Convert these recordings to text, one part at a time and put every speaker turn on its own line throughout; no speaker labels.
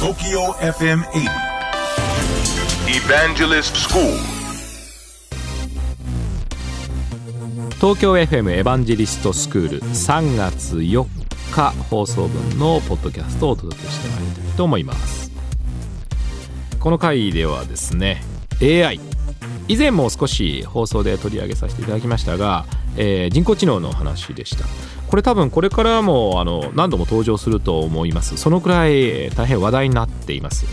TOKYO FM 80 Evangelist School.
東京 FM エヴァンジェリストスクール3月4日放送分のポッドキャストをお届けしてまいりたいと思います。この回ではですね AI 以前も少し放送で取り上げさせていただきましたが、えー人工知能の話でしたこれ多分これからもあの何度も登場すると思います。そのくらい大変話題になっています。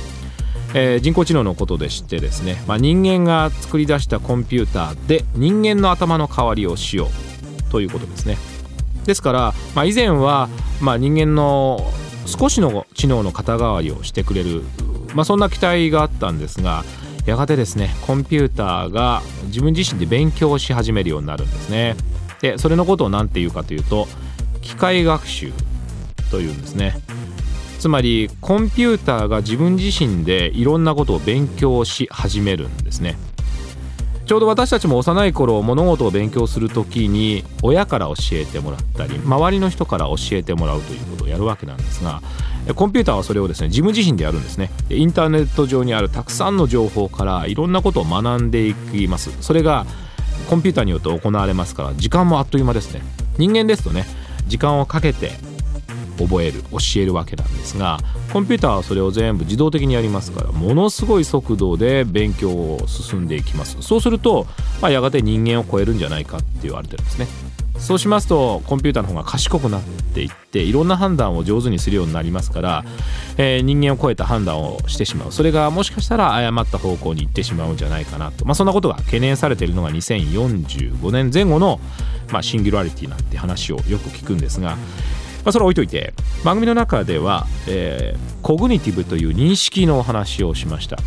えー人工知能のことでしてですね、まあ、人間が作り出したコンピューターで人間の頭の代わりをしようということですね。ですから、まあ、以前は、まあ、人間の少しの知能の肩代わりをしてくれる、まあ、そんな期待があったんですがやがてですねコンピューターが自分自身で勉強し始めるようになるんですね。でそれのことを何て言うかというと機械学習というんですね。つまりコンピューターが自分自身でいろんなことを勉強し始めるんですね。ちょうど私たちも幼い頃物事を勉強する時に親から教えてもらったり周りの人から教えてもらうということをやるわけなんですがコンピューターはそれをですね自分自身でやるんですね。インターネット上にあるたくさんの情報からいろんなことを学んでいきます。それがコンピューターによって行われますから時間もあっという間ですね。人間ですとね時間をかけて覚える教えるわけなんですがコンピューターはそれを全部自動的にやりますからものすごい速度で勉強を進んでいきます。そうすると、まあ、やがて人間を超えるんじゃないかって言われてるんですね。そうしますとコンピューターの方が賢くなっていっていろんな判断を上手にするようになりますから、えー人間を超えた判断をしてしまう。それがもしかしたら誤った方向に行ってしまうんじゃないかなと、まあ、そんなことが懸念されているのが2045年前後の、まあ、シンギュラリティなんて話をよく聞くんですが、まあ、それは置いといて番組の中では、えーコグニティブという認識のお話をしました、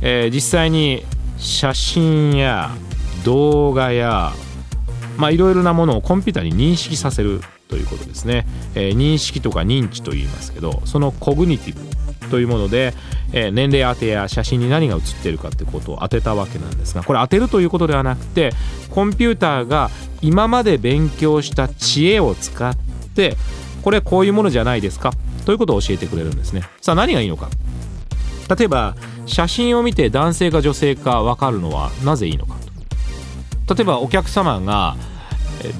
えー実際に写真や動画やいろいろなものをコンピューターに認識させるということですね、えー認識とか認知と言いますけどそのコグニティブというもので、えー年齢当てや写真に何が写ってるかってことを当てたわけなんですがこれ当てるということではなくてコンピューターが今まで勉強した知恵を使ってこれこういうものじゃないですかということを教えてくれるんですね。さあ何がいいのか。例えば写真を見て男性か女性か分かるのはなぜいいのか例えばお客様が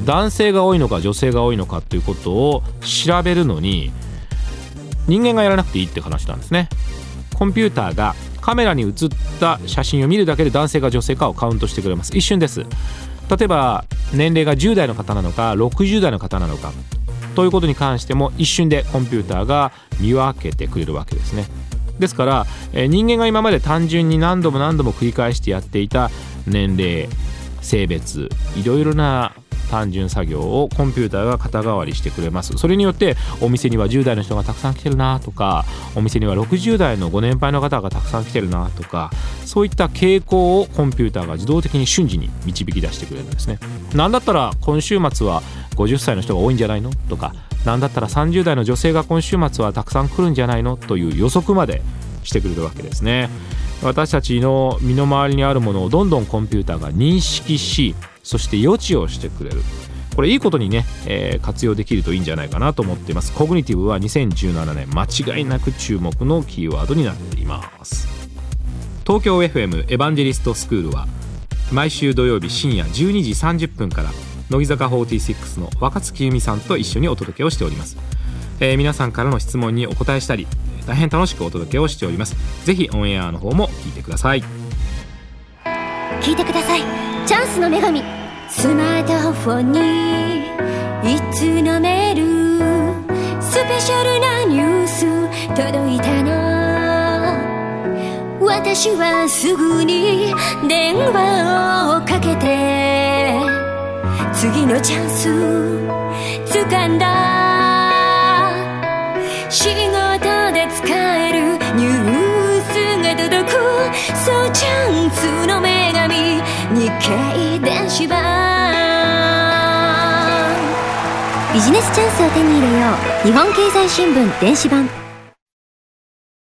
男性が多いのか女性が多いのかということを調べるのに人間がやらなくていいって話なんですね。コンピューターがカメラに映った写真を見るだけで男性か女性かをカウントしてくれます。一瞬です。例えば年齢が10代の方なのか60代の方なのかということに関しても一瞬でコンピューターが見分けてくれるわけですね。ですから、え人間が今まで単純に何度も何度も繰り返してやっていた年齢性別いろいろな単純作業をコンピューターが肩代わりしてくれます。それによってお店には10代の人がたくさん来てるなとかお店には60代のご年配の方がたくさん来てるなとかそういった傾向をコンピューターが自動的に瞬時に導き出してくれるんですね。なんだったら今週末は50歳の人が多いんじゃないのとかなんだったら30代の女性が今週末はたくさん来るんじゃないのという予測までしてくれるわけですね。私たちの身の回りにあるものをどんどんコンピューターが認識しそして予知をしてくれる。これいいことにね、えー活用できるといいんじゃないかなと思っています。コグニティブは2017年間違いなく注目のキーワードになっています。東京 FM エヴァンジェリストスクールは毎週土曜日深夜12時30分から乃木坂46の若月由美さんと一緒にお届けをしております、えー皆さんからの質問にお答えしたり大変楽しくお届けをしております。ぜひオンエアの方も聞いてください。
聞いてください。チャンスの女神。スマートフォンにいつのメールスペシャルなニュース届いたの私はすぐに電話をかけて。次のチャンス掴んだ。ンスの女神日経電子版。ビジネスチャンスを手に入れよう。日本経済新聞電子版。